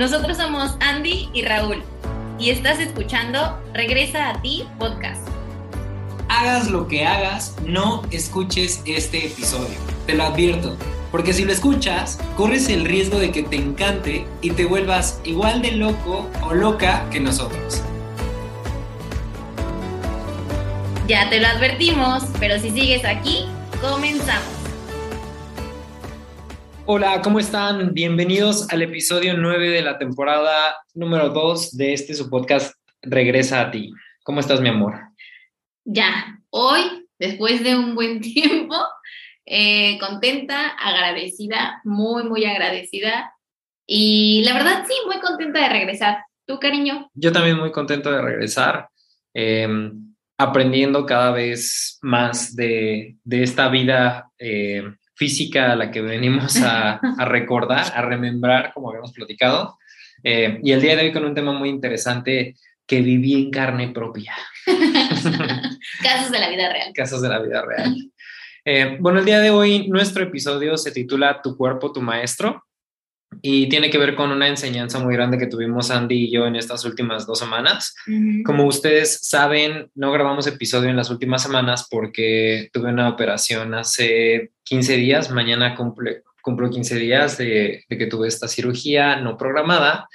nosotros somos Andy y Raúl y estás escuchando Regresa a ti podcast. Hagas lo que hagas, no escuches este episodio. Te lo advierto, porque si lo escuchas, corres el riesgo de que te encante y te vuelvas igual de loco o loca que nosotros. Ya te lo advertimos, pero si sigues aquí, comenzamos. Hola, ¿cómo están? Bienvenidos al episodio 9 de la temporada número 2 de este su podcast Regresa a ti. ¿Cómo estás, mi amor? Ya, hoy, después de un buen tiempo, eh, contenta, agradecida, muy, muy agradecida. Y la verdad, sí, muy contenta de regresar. ¿Tú, cariño? Yo también muy contento de regresar, em, aprendiendo cada vez más de, esta vida eh, física a la que venimos a, recordar, a remembrar, como habíamos platicado. Eh, y el día de hoy con un tema muy interesante que viví en carne propia. Casos de la vida real. Casos de la vida real. Eh, bueno, el día de hoy nuestro episodio se titula Tu cuerpo, tu maestro y tiene que ver con una enseñanza muy grande que tuvimos Andy y yo en estas últimas dos semanas. Como ustedes saben, no grabamos episodio en las últimas semanas porque tuve una operación hace 15 días, mañana cumple, cumplo 15 días de, que tuve esta cirugía no programada.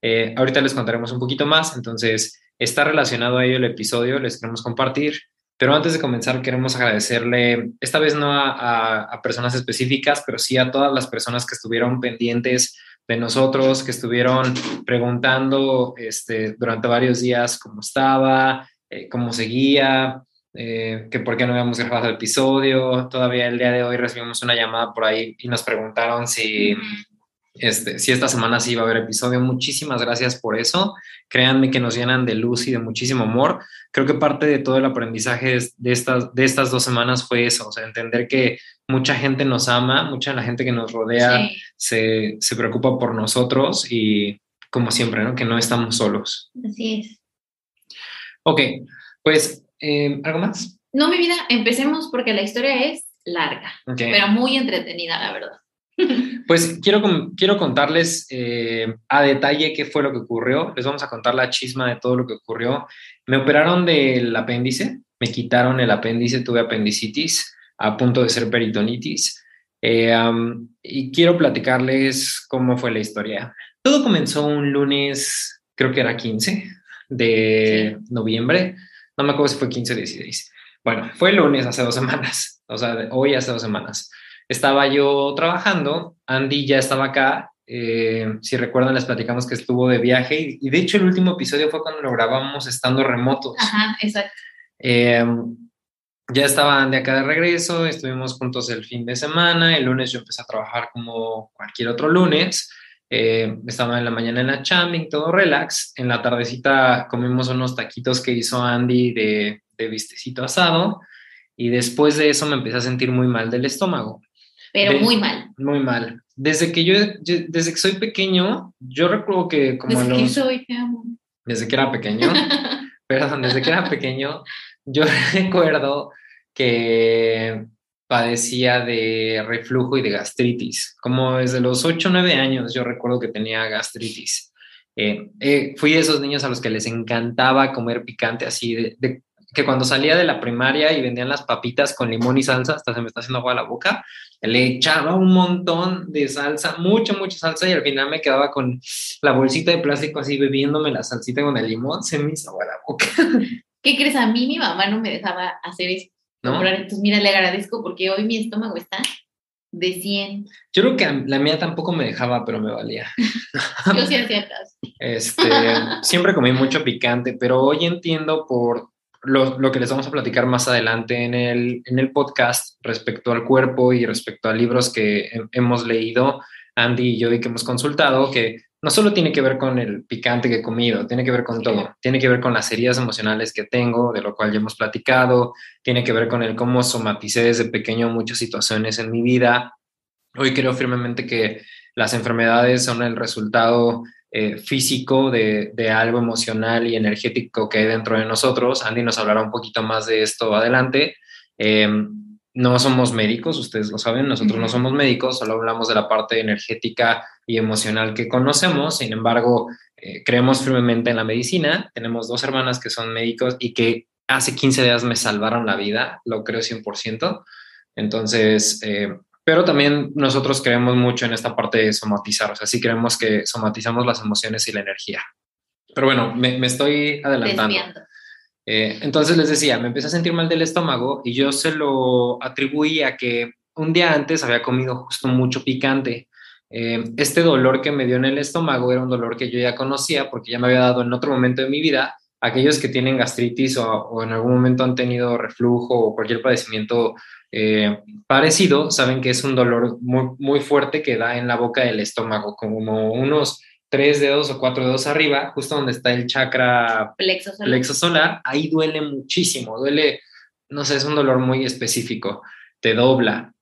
Eh, ahorita les contaremos un poquito más, entonces está relacionado a ello el episodio, les queremos compartir. Pero antes de comenzar, queremos agradecerle, esta vez no a, personas específicas, pero sí a todas las personas que estuvieron pendientes de nosotros, que estuvieron preguntando este, durante varios días cómo estaba, eh, cómo seguía, eh, que por qué no habíamos grabado el episodio. Todavía el día de hoy recibimos una llamada por ahí y nos preguntaron si, este, si esta semana sí iba a haber episodio. Muchísimas gracias por eso. Créanme que nos llenan de luz y de muchísimo amor. Creo que parte de todo el aprendizaje de estas, de estas dos semanas fue eso, o sea, entender que mucha gente nos ama, mucha la gente que nos rodea se, se, preocupa por nosotros y como siempre, ¿no? Que no estamos solos. Así es. Ok, pues, eh, ¿algo más? No, mi vida, empecemos porque la historia es larga, pero muy entretenida, la verdad. Pues quiero, quiero contarles eh, a detalle qué fue lo que ocurrió. Les vamos a contar la chisma de todo lo que ocurrió. Me operaron del apéndice, me quitaron el apéndice, tuve apendicitis a punto de ser peritonitis. Eh, y quiero platicarles cómo fue la historia. Todo comenzó un lunes, creo que era 15 de noviembre. No me acuerdo si fue 15 o 16. Bueno, fue el lunes hace dos semanas, o sea, hoy hace dos semanas estaba yo trabajando, Andy ya estaba acá, eh, si recuerdan les platicamos que estuvo de viaje y, de hecho el último episodio fue cuando lo grabamos estando remotos. Ajá, exacto. Eh, ya estaba Andy acá de regreso, estuvimos juntos el fin de semana, el lunes yo empecé a trabajar como cualquier otro lunes, eh, estaba en la mañana en la chambing, todo relax, en la tardecita comimos unos taquitos que hizo Andy de, de vistecito asado y después de eso me empecé a sentir muy mal del estómago pero muy mal. Muy mal. Desde que yo, desde que soy pequeño, yo recuerdo que como... Desde que soy, te amo. Desde que era pequeño, perdón, desde que era pequeño, yo recuerdo que padecía de reflujo y de gastritis. Como desde los 8 o 9 años yo recuerdo que tenía gastritis. Eh, eh, fui de esos niños a los que les encantaba comer picante, así de, que cuando salía de la primaria y vendían las papitas con limón y salsa, hasta se me está haciendo agua la boca, le echaba un montón de salsa, mucha, mucha salsa y al final me quedaba con la bolsita de plástico así bebiéndome la salsita con el limón, se me hizo agua la boca. ¿Qué crees? A mí mi mamá no me dejaba hacer eso. ¿No? Entonces, mira, le agradezco porque hoy mi estómago está de 100. Yo creo que la mía tampoco me dejaba, pero me valía. Yo sí hacía Este, siempre comí mucho picante, pero hoy entiendo por lo, que les vamos a platicar más adelante en el, en el podcast respecto al cuerpo y respecto a libros que hemos leído, Andy y yo, y que hemos consultado, que no solo tiene que ver con el picante que he comido, tiene que ver con todo, tiene que ver con las heridas emocionales que tengo, de lo cual ya hemos platicado, tiene que ver con el cómo somaticé desde pequeño muchas situaciones en mi vida. Hoy creo firmemente que las enfermedades son el resultado eh, físico de, algo emocional y energético que hay dentro de nosotros. Andy nos hablará un poquito más de esto adelante. Em, no somos médicos, ustedes lo saben, nosotros no somos médicos, solo hablamos de la parte energética y emocional que conocemos. Sin embargo, eh, creemos firmemente en la medicina. Tenemos dos hermanas que son médicos y que hace 15 días me salvaron la vida, lo creo 100%. Entonces, eh, pero también nosotros creemos mucho en esta parte de somatizar, o sea, sí creemos que somatizamos las emociones y la energía. Pero bueno, me, estoy adelantando. Eh, entonces les decía, me empecé a sentir mal del estómago y yo se lo atribuí a que un día antes había comido justo mucho picante. Eh, este dolor que me dio en el estómago era un dolor que yo ya conocía porque ya me había dado en otro momento de mi vida. Aquellos que tienen gastritis o, en algún momento han tenido reflujo o cualquier padecimiento eh, parecido, saben que es un dolor muy, muy fuerte que da en la boca del estómago, como unos tres dedos o cuatro dedos arriba, justo donde está el chakra plexo solar. plexo solar, ahí duele muchísimo, duele, no sé, es un dolor muy específico, te dobla.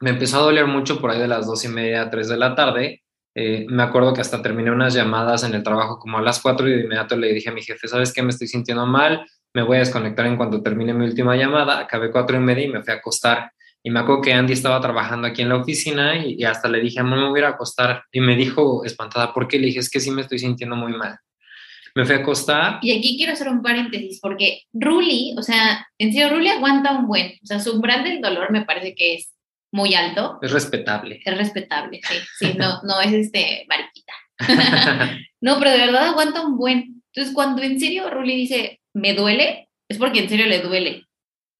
Me empezó a doler mucho por ahí de las dos y media, tres de la tarde. Eh, me acuerdo que hasta terminé unas llamadas en el trabajo como a las cuatro y de inmediato le dije a mi jefe, ¿sabes qué? Me estoy sintiendo mal, me voy a desconectar en cuanto termine mi última llamada. Acabé cuatro y media y me fui a acostar. Y me acuerdo que Andy estaba trabajando aquí en la oficina y, hasta le dije, no me voy a acostar. Y me dijo espantada, ¿por qué? Le dije, es que sí me estoy sintiendo muy mal. Me fui a acostar. Y aquí quiero hacer un paréntesis, porque Ruli, o sea, en serio, Ruli aguanta un buen. O sea, su umbral del dolor me parece que es muy alto. Es respetable. Es respetable, sí. Sí, no, no es este mariquita. no, pero de verdad aguanta un buen. Entonces, cuando en serio Ruli dice, me duele, es porque en serio le duele.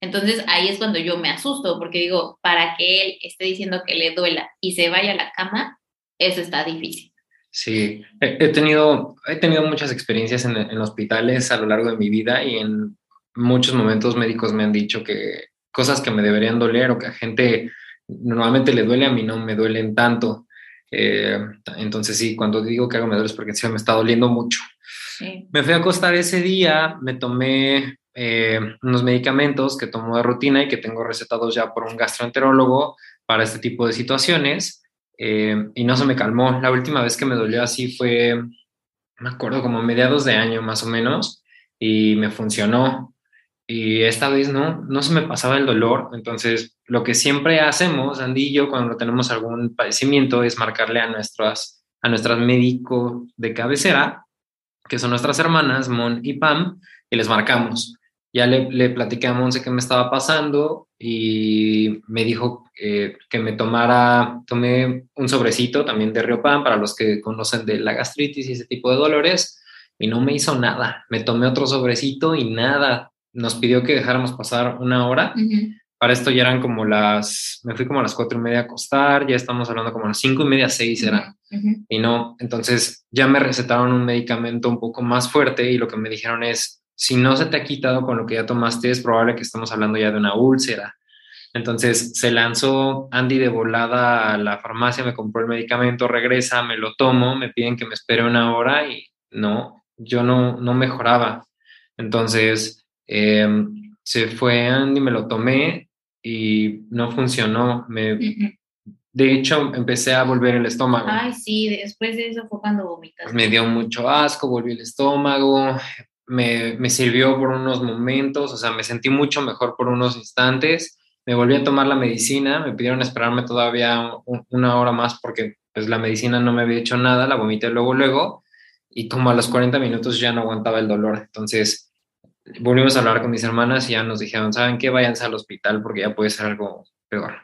Entonces ahí es cuando yo me asusto, porque digo, para que él esté diciendo que le duela y se vaya a la cama, eso está difícil. Sí, he, tenido, he tenido muchas experiencias en, hospitales a lo largo de mi vida y en muchos momentos médicos me han dicho que cosas que me deberían doler o que a gente normalmente le duele, a mí no me duelen tanto. Eh, entonces sí, cuando digo que algo me duele es porque sí me está doliendo mucho. Me fui a acostar ese día, me tomé eh, unos medicamentos que tomo de rutina y que tengo recetados ya por un gastroenterólogo para este tipo de situaciones eh, y no se me calmó. La última vez que me dolió así fue, me acuerdo, como mediados de año más o menos y me funcionó. Y esta vez no, no se me pasaba el dolor. Entonces, lo que siempre hacemos, Andy y yo, cuando tenemos algún padecimiento, es marcarle a nuestras, a nuestras médicos de cabecera, que son nuestras hermanas, Mon y Pam, y les marcamos ya le, le platiqué a Monse qué me estaba pasando y me dijo eh, que me tomara, tomé un sobrecito también de Riopan para los que conocen de la gastritis y ese tipo de dolores y no me hizo nada. Me tomé otro sobrecito y nada. Nos pidió que dejáramos pasar una hora. Para esto ya eran como las, me fui como a las cuatro y media a acostar, ya estamos hablando como a las cinco y media, seis eran. Y no, entonces ya me recetaron un medicamento un poco más fuerte y lo que me dijeron es, si no se te ha quitado con lo que ya tomaste, es probable que estemos hablando ya de una úlcera. Entonces se lanzó Andy de volada a la farmacia, me compró el medicamento, regresa, me lo tomo, me piden que me espere una hora y no, yo no, no mejoraba. Entonces em, se fue Andy, me lo tomé y no funcionó. Me, De hecho, empecé a volver el estómago. Ay, sí, después de eso fue cuando vomitas. Me dio mucho asco, volví el estómago, me, me, sirvió por unos momentos, o sea, me sentí mucho mejor por unos instantes. Me volví a tomar la medicina, me pidieron esperarme todavía una hora más porque pues la medicina no me había hecho nada, la vomité luego, luego, y como a los 40 minutos ya no aguantaba el dolor. Entonces volvimos a hablar con mis hermanas y ya nos dijeron, ¿saben qué? Váyanse al hospital porque ya puede ser algo peor.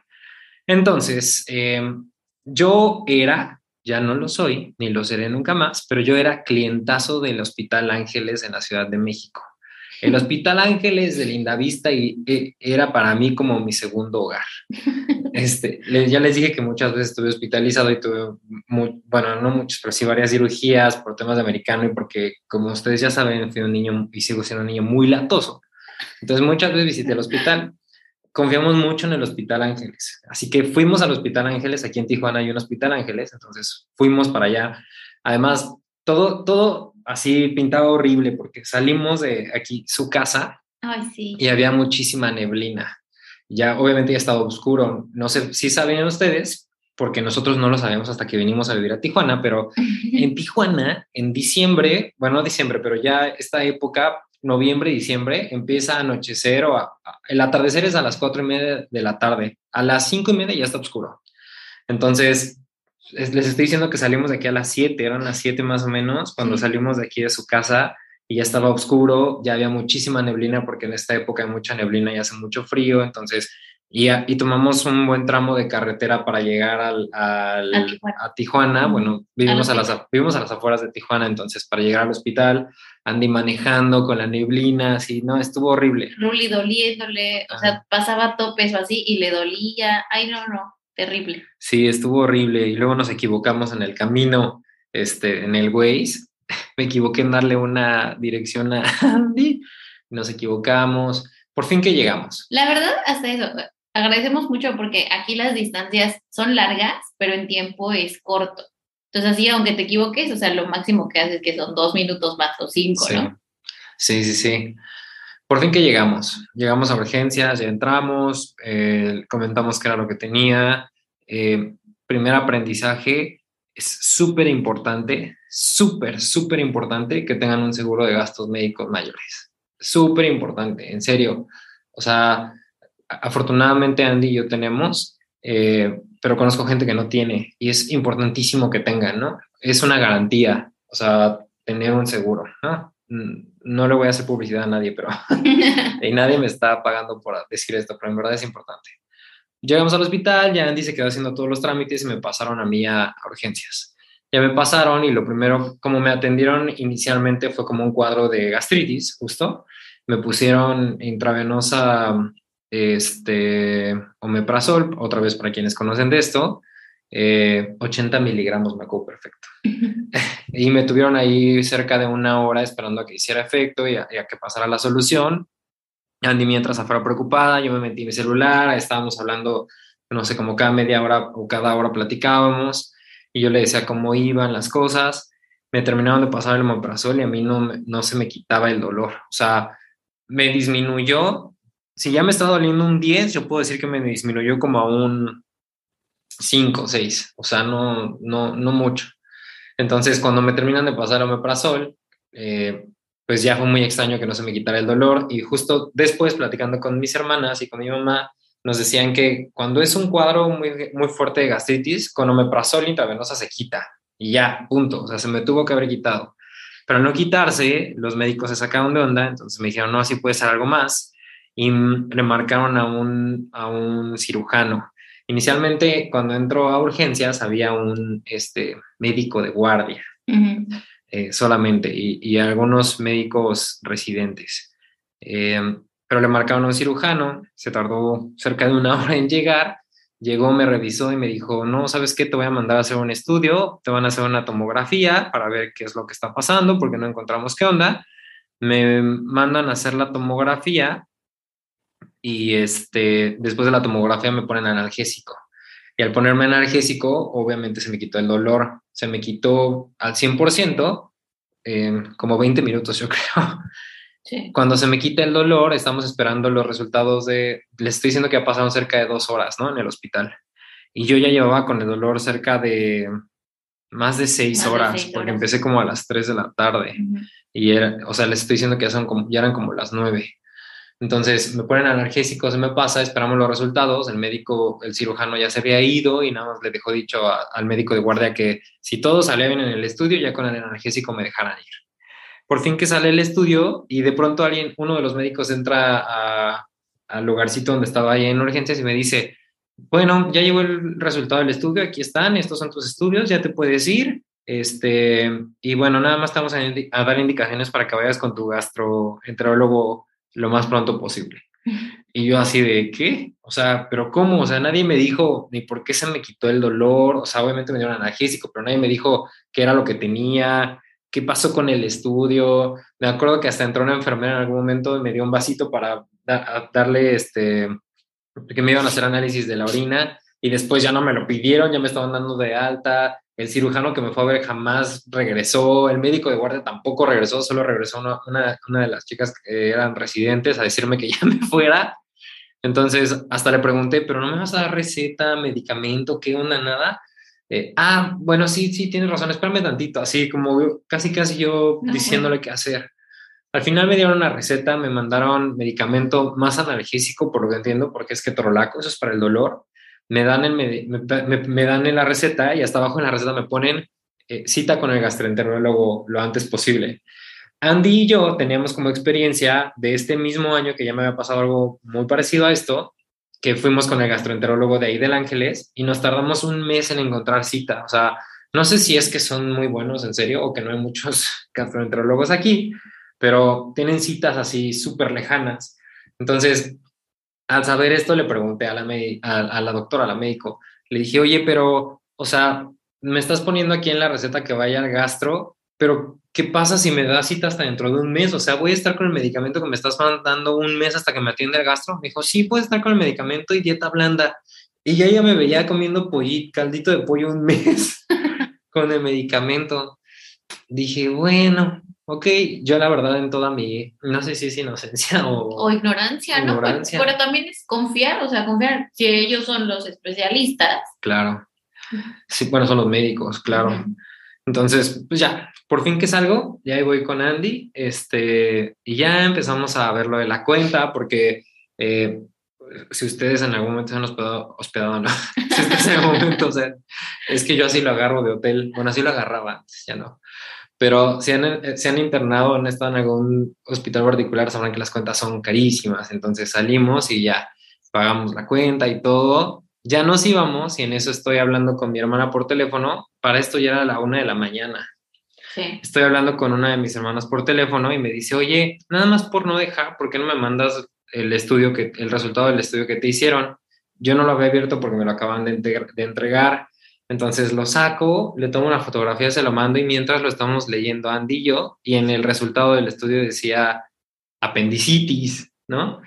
Entonces, em, yo era ya no lo soy, ni lo seré nunca más, pero yo era clientazo del Hospital Ángeles en la Ciudad de México. El Hospital Ángeles de Lindavista y, e, era para mí como mi segundo hogar. Este, ya les dije que muchas veces estuve hospitalizado y tuve, bueno, no muchas, pero sí varias cirugías por temas de americano y porque, como ustedes ya saben, fui un niño y sigo siendo un niño muy latoso. Entonces muchas veces visité el hospital confiamos mucho en el Hospital Ángeles. Así que fuimos al Hospital Ángeles, aquí en Tijuana hay un Hospital Ángeles, entonces fuimos para allá. Además, todo, todo así pintaba horrible porque salimos de aquí, su casa, y había muchísima neblina. Ya obviamente ya estaba oscuro. No sé si saben ustedes, porque nosotros no lo sabemos hasta que vinimos a vivir a Tijuana, pero en Tijuana, en diciembre, bueno, no diciembre, pero ya esta época noviembre, diciembre, empieza a anochecer o el atardecer es a las cuatro y media de la tarde. A las cinco y media ya está oscuro. Entonces, les estoy diciendo que salimos de aquí a las 7, eran las 7 más o menos, cuando salimos de aquí de su casa y ya estaba oscuro, ya había muchísima neblina porque en esta época hay mucha neblina y hace mucho frío, entonces y, y, tomamos un buen tramo de carretera para llegar al, al, a Tijuana. A Tijuana. Bueno, vivimos a, las, vivimos a las afueras de Tijuana, entonces para llegar al hospital, Andy manejando con la neblina, así, no, estuvo horrible. Ruli doliéndole, o sea, pasaba topes o así y le dolía. Ay, no, no, terrible. Sí, estuvo horrible. Y luego nos equivocamos en el camino, este, en el Waze. Me equivoqué en darle una dirección a Andy, nos equivocamos. Por fin que llegamos. La verdad, hasta eso, agradecemos mucho porque aquí las distancias son largas, pero en tiempo es corto. Entonces, así, aunque te equivoques, o sea, lo máximo que haces es que son dos minutos más o cinco, ¿no? Sí, sí, sí. Por fin que llegamos. Llegamos a urgencias, ya entramos, eh, comentamos qué era lo que tenía. Eh, primer aprendizaje, es súper importante, súper, súper importante que tengan un seguro de gastos médicos mayores. Súper importante, en serio. O sea, afortunadamente Andy y yo tenemos, eh, pero conozco gente que no tiene y es importantísimo que tengan, ¿no? Es una garantía, o sea, tener un seguro, ¿no? Mm, no le voy a hacer publicidad a nadie, pero y nadie me está pagando por decir esto, pero en verdad es importante. Llegamos al hospital, ya Andy se quedó haciendo todos los trámites y me pasaron a mí a, a urgencias. Ya me pasaron y lo primero, como me atendieron inicialmente, fue como un cuadro de gastritis, justo. Me pusieron intravenosa este, omeprazol, otra vez para quienes conocen de esto, 80 eh, miligramos me acuerdo perfecto. y me tuvieron ahí cerca de una hora esperando a que hiciera efecto y a, que pasara la solución. Andy mientras afuera preocupada, yo me metí en mi celular, estábamos hablando, no sé, como cada media hora o cada hora platicábamos y yo le decía cómo iban las cosas. Me terminaron de pasar el omeprazol y a mí no, no se me quitaba el dolor. O sea, me disminuyó si ya me está doliendo un 10, yo puedo decir que me disminuyó como a un 5 o 6, o sea, no, no, no mucho. Entonces, cuando me terminan de pasar omeprazol, eh, pues ya fue muy extraño que no se me quitara el dolor y justo después, platicando con mis hermanas y con mi mamá, nos decían que cuando es un cuadro muy, muy fuerte de gastritis, con omeprazol intravenosa se quita y ya, punto, o sea, se me tuvo que haber quitado. Pero no quitarse, los médicos se sacaron de onda, entonces me dijeron, no, así puede ser algo más y le marcaron a un, a un cirujano. Inicialmente, cuando entró a urgencias, había un este, médico de guardia eh, solamente y, y, algunos médicos residentes. Eh, pero le marcaron a un cirujano, se tardó cerca de una hora en llegar, llegó, me revisó y me dijo, no, ¿sabes qué? Te voy a mandar a hacer un estudio, te van a hacer una tomografía para ver qué es lo que está pasando, porque no encontramos qué onda. Me mandan a hacer la tomografía y este, después de la tomografía me ponen analgésico. Y al ponerme analgésico, obviamente se me quitó el dolor, se me quitó al 100%, como 20 minutos yo creo. Cuando se me quita el dolor, estamos esperando los resultados de, les estoy diciendo que ha pasado cerca de dos horas, ¿no? En el hospital. Y yo ya llevaba con el dolor cerca de más de seis, horas, porque empecé como a las 3 de la tarde. Y era, o sea, les estoy diciendo que ya, son como, ya eran como las 9. Entonces me ponen analgésicos, me pasa, esperamos los resultados, el médico, el cirujano ya se había ido y nada más le dejó dicho al médico de guardia que si todo salía bien en el estudio, ya con el analgésico me dejaran ir. Por fin que sale el estudio y de pronto alguien, uno de los médicos entra al lugarcito donde estaba ahí en urgencias y me dice, bueno, ya llegó el resultado del estudio, aquí están, estos son tus estudios, ya te puedes ir. Este, y bueno, nada más estamos a, a dar indicaciones para que vayas con tu gastroenterólogo lo más pronto posible. Y yo así de, ¿qué? O sea, pero ¿cómo? O sea, nadie me dijo ni por qué se me quitó el dolor, o sea, obviamente me dieron analgésico, pero nadie me dijo qué era lo que tenía, qué pasó con el estudio. Me acuerdo que hasta entró una enfermera en algún momento y me dio un vasito para darle, este, que me iban a hacer análisis de la orina y después ya no me lo pidieron, ya me estaban dando de alta, el cirujano que me fue a ver jamás regresó, el médico de guardia tampoco regresó, solo regresó una, una, de las chicas que eran residentes a decirme que ya me fuera. Entonces, hasta le pregunté, pero no me vas a dar receta, medicamento, qué onda, nada. Eh, ah, bueno, sí, sí, tienes razón, espérame tantito, así como casi, casi yo diciéndole qué hacer. Al final me dieron una receta, me mandaron medicamento más analgésico, por lo que entiendo, porque es que ketorolaco, eso es para el dolor me dan, el, me, dan en la receta y hasta abajo en la receta me ponen eh, cita con el gastroenterólogo lo antes posible. Andy y yo teníamos como experiencia de este mismo año que ya me había pasado algo muy parecido a esto, que fuimos con el gastroenterólogo de ahí del Ángeles y nos tardamos un mes en encontrar cita. O sea, no sé si es que son muy buenos en serio o que no hay muchos gastroenterólogos aquí, pero tienen citas así súper lejanas. Entonces, al saber esto, le pregunté a la, doctora, a la médico, le dije, oye, pero, o sea, me estás poniendo aquí en la receta que vaya al gastro, pero ¿qué pasa si me da cita hasta dentro de un mes? O sea, voy a estar con el medicamento que me estás dando un mes hasta que me atiende el gastro. Me dijo, sí, puedes estar con el medicamento y dieta blanda. Y ya ella me veía comiendo pollito, caldito de pollo un mes con el medicamento. Dije, bueno, ok, yo la verdad en toda mi, no sé si es inocencia o... O ignorancia, ¿no? Pero, también es confiar, o sea, confiar, si ellos son los especialistas. Claro. Sí, bueno, son los médicos, claro. Entonces, pues ya, por fin que salgo, ya ahí voy con Andy, este, y ya empezamos a ver lo de la cuenta, porque eh, si ustedes en algún momento se han hospedado, hospedado no, si en algún momento, o sea, es que yo así lo agarro de hotel, bueno, así lo agarraba, ya no, pero si han, eh, han internado, han estado en algún hospital particular, sabrán que las cuentas son carísimas, entonces salimos y ya pagamos la cuenta y todo, ya nos íbamos y en eso estoy hablando con mi hermana por teléfono, para esto ya era la una de la mañana. Estoy hablando con una de mis hermanas por teléfono y me dice, oye, nada más por no dejar, ¿por qué no me mandas el estudio, que, el resultado del estudio que te hicieron? Yo no lo había abierto porque me lo acaban de, de entregar. Entonces lo saco, le tomo una fotografía, se lo mando y mientras lo estamos leyendo Andy y yo, y en el resultado del estudio decía apendicitis, ¿no?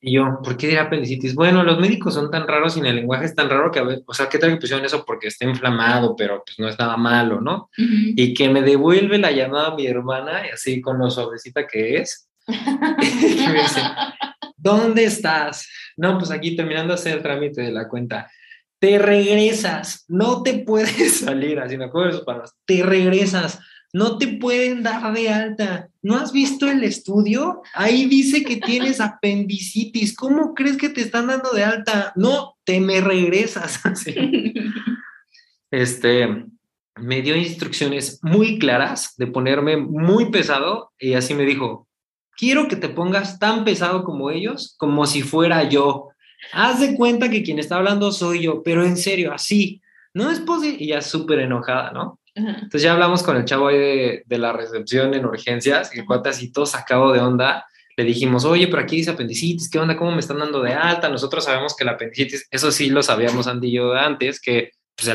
Y yo, ¿por qué dirá apendicitis? Bueno, los médicos son tan raros y en el lenguaje es tan raro que a veces, o sea, ¿qué tal que pusieron eso porque está inflamado, pero pues no es nada malo, ¿no? Y que me devuelve la llamada a mi hermana, y así con lo suavecita que es, y me dice, ¿dónde estás? No, pues aquí terminando de hacer el trámite de la cuenta. Te regresas, no te puedes salir, así me acuerdo de sus palabras, te regresas no te pueden dar de alta. ¿No has visto el estudio? Ahí dice que tienes apendicitis. ¿Cómo crees que te están dando de alta? No, te me regresas. Este, me dio instrucciones muy claras de ponerme muy pesado y así me dijo, quiero que te pongas tan pesado como ellos, como si fuera yo. Haz de cuenta que quien está hablando soy yo, pero en serio, así. No es posible. Y ya súper enojada, ¿no? Entonces ya hablamos con el chavo ahí de, de la recepción en urgencias, y el cuate así todo sacado de onda. Le dijimos, oye, pero aquí dice apendicitis, ¿qué onda? ¿Cómo me están dando de alta? Nosotros sabemos que la apendicitis, eso sí lo sabíamos Andy y yo antes, que pues,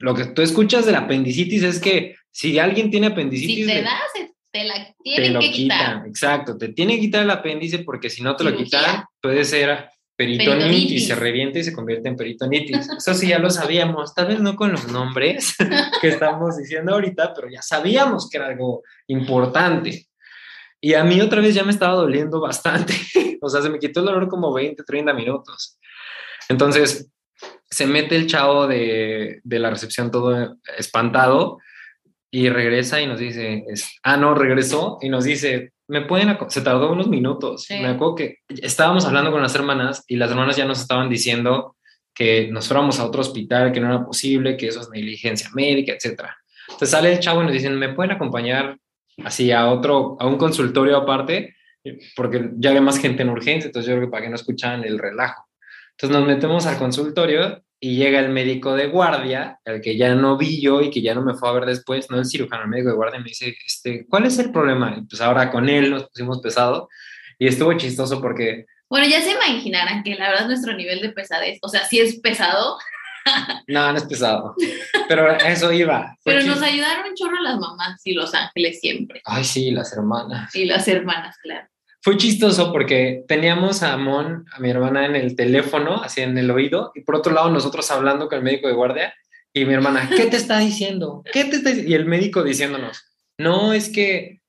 lo que tú escuchas de la apendicitis es que si alguien tiene apendicitis... Si te das, te la tienen que quitar. Exacto, te tiene que quitar el apéndice porque si no te lo quitan, puede ser peritonitis, se revienta y se convierte en peritonitis. Eso sí ya lo sabíamos, tal vez no con los nombres que estamos diciendo ahorita, pero ya sabíamos que era algo importante. Y a mí otra vez ya me estaba doliendo bastante, o sea, se me quitó el dolor como 20, 30 minutos. Entonces, se mete el chavo de, de la recepción todo espantado y regresa y nos dice, ah, no, regresó y nos dice, me pueden, se tardó unos minutos. Me acuerdo que estábamos hablando con las hermanas y las hermanas ya nos estaban diciendo que nos fuéramos a otro hospital, que no era posible, que eso es negligencia médica, etcétera. Entonces sale el chavo y nos dicen, ¿me pueden acompañar así a otro, a un consultorio aparte? Porque ya había más gente en urgencia, entonces yo creo que para que no escuchaban el relajo. Entonces nos metemos al consultorio y llega el médico de guardia, el que ya no vi yo y que ya no me fue a ver después, no el cirujano, el médico de guardia, me dice, este, ¿cuál es el problema? Y pues ahora con él nos pusimos pesado y estuvo chistoso porque... Bueno, ya se imaginarán que la verdad nuestro nivel de pesadez, o sea, sí es pesado. no, no es pesado, pero eso iba. Pero nos ayudaron un chorro las mamás y los ángeles siempre. Ay, sí, las hermanas. Y las hermanas, claro fue chistoso porque teníamos a Mon, a mi hermana, en el teléfono, así en el oído, y por otro lado nosotros hablando con el médico de guardia, y mi hermana, ¿qué te está diciendo? ¿Qué te está Y el médico diciéndonos, no, es que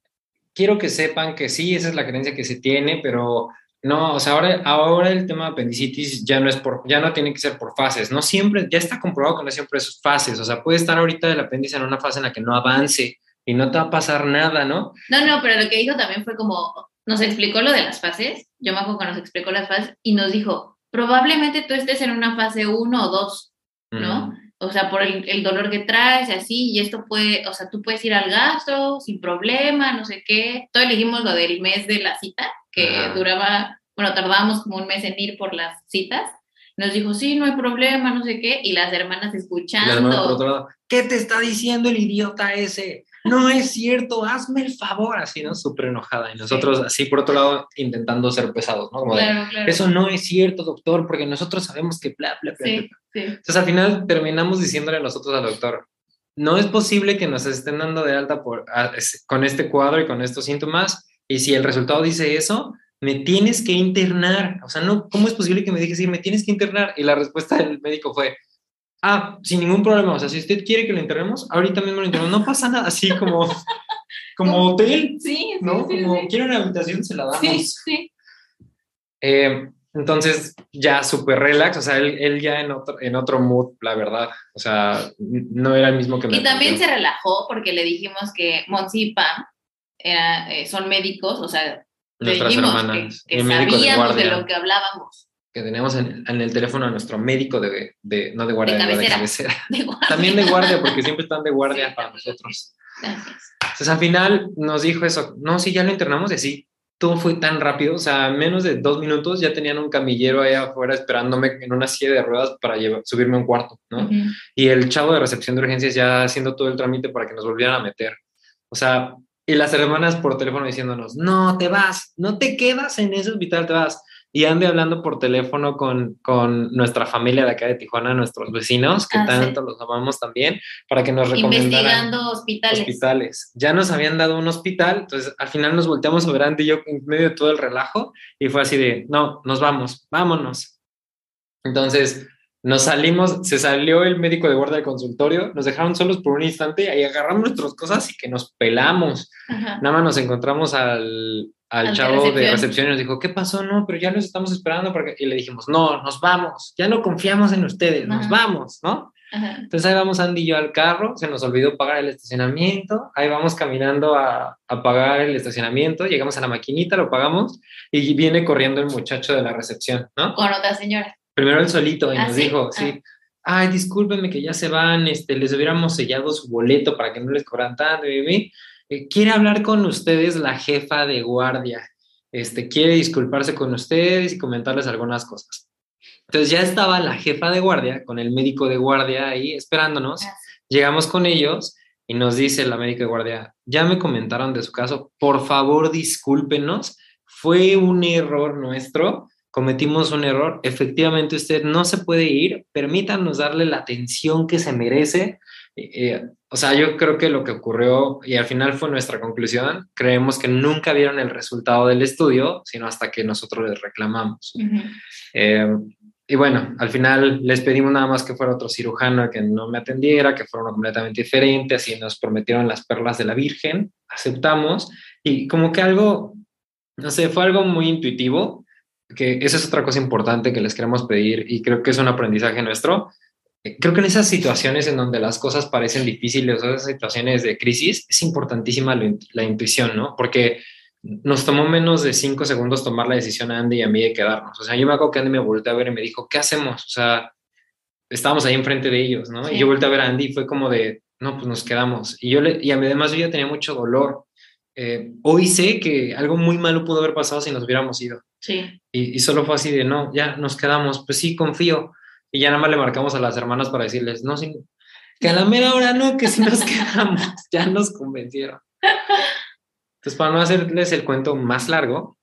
quiero que sepan que sí, esa es la creencia que se tiene, pero no, o sea, ahora, ahora el tema de apendicitis ya no es por, ya no tiene que ser por fases, no siempre, ya está comprobado que no siempre es fases, o sea, puede estar ahorita el apéndice en una fase en la que no avance y no te va a pasar nada, ¿no? No, no, pero lo que dijo también fue como, nos explicó lo de las fases, yo me acuerdo que nos explicó las fases y nos dijo, probablemente tú estés en una fase 1 o 2, ¿no? Mm. O sea, por el, el, dolor que traes y así, y esto puede, o sea, tú puedes ir al gasto sin problema, no sé qué. Todo elegimos lo del mes de la cita, que duraba, bueno, tardábamos como un mes en ir por las citas. Nos dijo, sí, no hay problema, no sé qué, y las hermanas escuchando. La hermana por otro lado, ¿qué te está diciendo el idiota ese? No es cierto, hazme el favor, así, ¿no? Súper enojada. Y nosotros, así, por otro lado, intentando ser pesados, ¿no? Como de, claro, claro. eso no es cierto, doctor, porque nosotros sabemos que bla, bla, bla, bla. Sí, sí. Entonces, al final terminamos diciéndole nosotros al doctor, no es posible que nos estén dando de alta por, a- es- con este cuadro y con estos síntomas, y si el resultado dice eso, me tienes que internar. O sea, no, ¿cómo es posible que me digas, sí, me tienes que internar? Y la respuesta del médico fue, ah, sin ningún problema. O sea, si usted quiere que lo internemos, ahorita mismo lo internamos. No pasa nada, así como, como hotel, Sí, sí, ¿no? sí, como sí. quiero una habitación, se la damos. Sí, sí. Eh, entonces, ya súper relax, o sea, él, él ya en otro, en otro mood, la verdad. O sea, no era el mismo que me Y también se relajó porque le dijimos que Monsi y Pam era, eh, son médicos, o sea, le dijimos hermanas. que, de sabíamos de, lo que hablábamos. Que tenemos en, en el teléfono a nuestro médico de, de no de guardia, De de, de cabecera. cabecera. de guardia. También de guardia, porque siempre están de guardia Sí, para nosotros. Gracias. Entonces, al final nos dijo eso, no, sí, ya lo internamos y así. Todo fue tan rápido, o sea, en menos de dos minutos ya tenían un camillero ahí afuera esperándome en una silla de ruedas para llevar- subirme a un cuarto, ¿no? Ujú. y el chavo de recepción de urgencias ya haciendo todo el trámite para que nos volvieran a meter. O sea, y las hermanas por teléfono diciéndonos, no, te vas, no te quedas en ese hospital, te vas. Y ande hablando por teléfono con, con nuestra familia de acá de Tijuana, nuestros vecinos, que Ah, sí. tanto los amamos también, para que nos recomendaran Investigando hospitales. hospitales. Ya nos habían dado un hospital, entonces al final nos volteamos a ver Andy y yo en medio de todo el relajo y fue así de, no, nos vamos, vámonos. Entonces nos salimos, se salió el médico de guardia del consultorio, nos dejaron solos por un instante, ahí agarramos nuestras cosas y que nos pelamos. Ajá. Nada más nos encontramos al, al, Al de chavo de recepción. recepción y nos dijo, ¿qué pasó? No, pero ya los estamos esperando. Porque... Y le dijimos, no, nos vamos, ya no confiamos en ustedes, nos Ajá. vamos, ¿no? Ajá. Entonces ahí vamos Andy y yo al carro, se nos olvidó pagar el estacionamiento, ahí vamos caminando a, a pagar el estacionamiento, llegamos a la maquinita, lo pagamos y viene corriendo el muchacho de la recepción, ¿no? Con otra señora. Primero él solito y ¿Ah, nos sí? dijo, Ah. sí, ay, discúlpenme que ya se van, este, les hubiéramos sellado su boleto para que no les cobran tanto, bebé. Eh, quiere hablar con ustedes la jefa de guardia, este, quiere disculparse con ustedes y comentarles algunas cosas. Entonces ya estaba la jefa de guardia con el médico de guardia ahí esperándonos. Llegamos con ellos y nos dice la médica de guardia, ya me comentaron de su caso, por favor discúlpenos, fue un error nuestro, cometimos un error, efectivamente usted no se puede ir, permítanos darle la atención que se merece. Eh, eh, o sea, yo creo que lo que ocurrió, y al final fue nuestra conclusión, creemos que nunca vieron el resultado del estudio, sino hasta que nosotros les reclamamos. Ujú. Eh, y bueno, al final les pedimos nada más que fuera otro cirujano que no me atendiera, que fuera uno completamente diferente, así nos prometieron las perlas de la Virgen, aceptamos y como que algo, no sé, fue algo muy intuitivo, que esa es otra cosa importante que les queremos pedir y creo que es un aprendizaje nuestro. Eh, Creo que en esas situaciones en donde las cosas parecen difíciles o esas situaciones de crisis, es importantísima la, int- la intuición, ¿no? Porque nos tomó menos de cinco segundos tomar la decisión a Andy y a mí de quedarnos. O sea, yo me acuerdo que Andy me volteó a ver y me dijo, ¿qué hacemos? O sea, estábamos ahí enfrente de ellos, ¿no? Sí. Y yo volteé a ver a Andy y fue como de, no, pues nos quedamos. Y yo le, y además yo ya tenía mucho dolor. Eh, hoy sé que algo muy malo pudo haber pasado si nos hubiéramos ido. Sí. Y, y solo fue así de, no, ya nos quedamos. Pues sí, confío. Y ya nada más le marcamos a las hermanas para decirles, no, sí, que a la mera hora no, que si nos quedamos. ya nos convencieron. Entonces, para no hacerles el cuento más largo,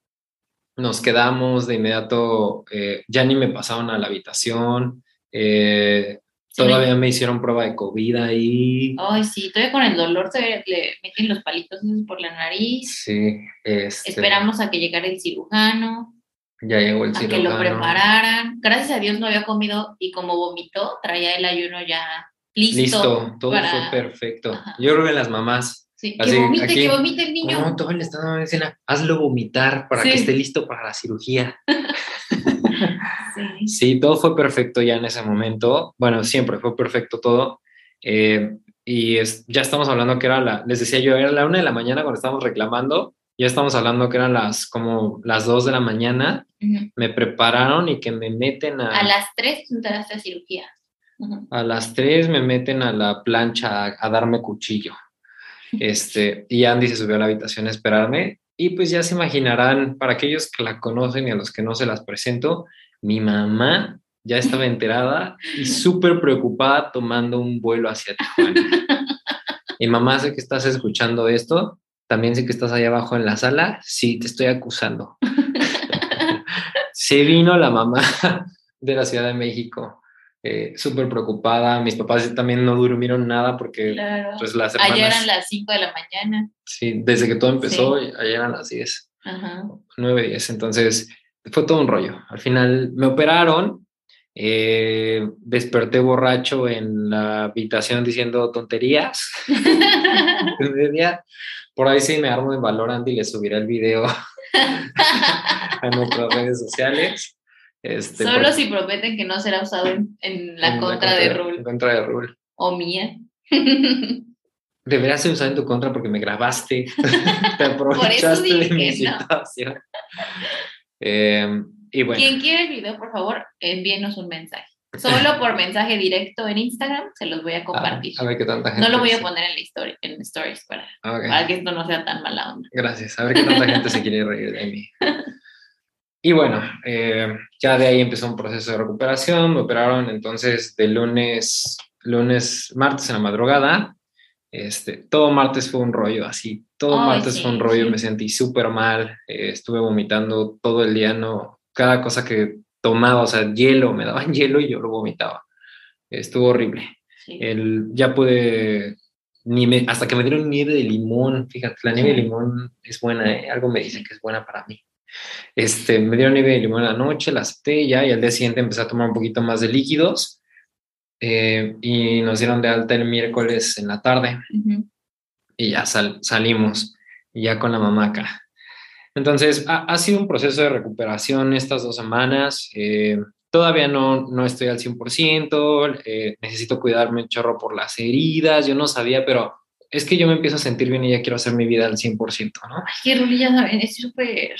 nos quedamos de inmediato, eh, ya ni me pasaron a la habitación, eh, Sí, todavía me hicieron prueba de COVID ahí. Ay, sí, todavía con el dolor se le meten los palitos por la nariz. Sí, este, Esperamos a que llegara el cirujano, ya llegó el a que cirujano. lo prepararan. Gracias a Dios no había comido y como vomitó, traía el ayuno ya listo. Listo, todo para- fue perfecto. Ajá. Yo creo que las mamás, Sí, que vomite, aquí- que vomite el niño. como todo le están dando escena, hazlo vomitar para Sí. que esté listo para la cirugía. Sí. Sí, todo fue perfecto ya en ese momento. Bueno, siempre fue perfecto todo. Eh, y es, ya estamos hablando que era la, les decía yo, era la una de la mañana cuando estábamos reclamando ya estamos hablando que eran las como las 2 de la mañana, me prepararon y que me meten a... A las 3 entraste a cirugía. A las 3 me meten a la plancha a, darme cuchillo. Este, y Andy se subió a la habitación a esperarme. Y pues ya se imaginarán, para aquellos que la conocen y a los que no se las presento, mi mamá ya estaba enterada y súper preocupada tomando un vuelo hacia Tijuana. Y mamá, sé que estás escuchando esto, también sé que estás allá abajo en la sala, sí, te estoy acusando. Se vino la mamá de la Ciudad de México, eh, súper preocupada. Mis papás también no durmieron nada porque pues las hermanas... Ayer eran las 5 de la mañana. Sí, desde que todo empezó, ayer eran las 10. Ajá. 9, 10. Entonces, fue todo un rollo. Al final me operaron, eh, desperté borracho en la habitación diciendo tonterías. Por ahí sí me armo en valor, Andy, le subiré el video a nuestras redes sociales. Este, Solo si prometen que no será usado en, la, contra de Rule. contra de Rule. O mía. Debería ser usado en tu contra porque me grabaste. Te aprovechaste de mi situación. Eh, quien quiera el video, por favor, envíenos un mensaje. Solo por mensaje directo en Instagram se los voy a compartir. a ver qué tanta gente. No lo voy a poner en la historia, en stories para, para, que esto no sea tan mala onda. Gracias. A ver qué tanta gente se quiere reír de mí. Y bueno, eh, ya de ahí empezó un proceso de recuperación. Me operaron entonces de lunes, lunes, martes en la madrugada. Este, todo martes fue un rollo, así, todo martes fue un rollo, me sentí súper mal, eh, estuve vomitando todo el día, no, cada cosa que tomaba, o sea, hielo, me daban hielo y yo lo vomitaba. Estuvo horrible. El, ya pude, ni me, hasta que me dieron nieve de limón, fíjate, la nieve de limón es buena, ¿eh? algo me dice que es buena para mí. Este, me dieron nieve de limón la noche, la acepté ya y al día siguiente empecé a tomar un poquito más de líquidos eh, y nos dieron de alta el miércoles en la tarde y ya salimos, ya con la mamá acá. Entonces, ha, sido un proceso de recuperación estas dos semanas. Eh, todavía no, no estoy al 100%, eh, necesito cuidarme un chorro por las heridas, yo no sabía, pero es que yo me empiezo a sentir bien y ya quiero hacer mi vida al 100%, ¿no? Ay, qué rulilla, saben, es súper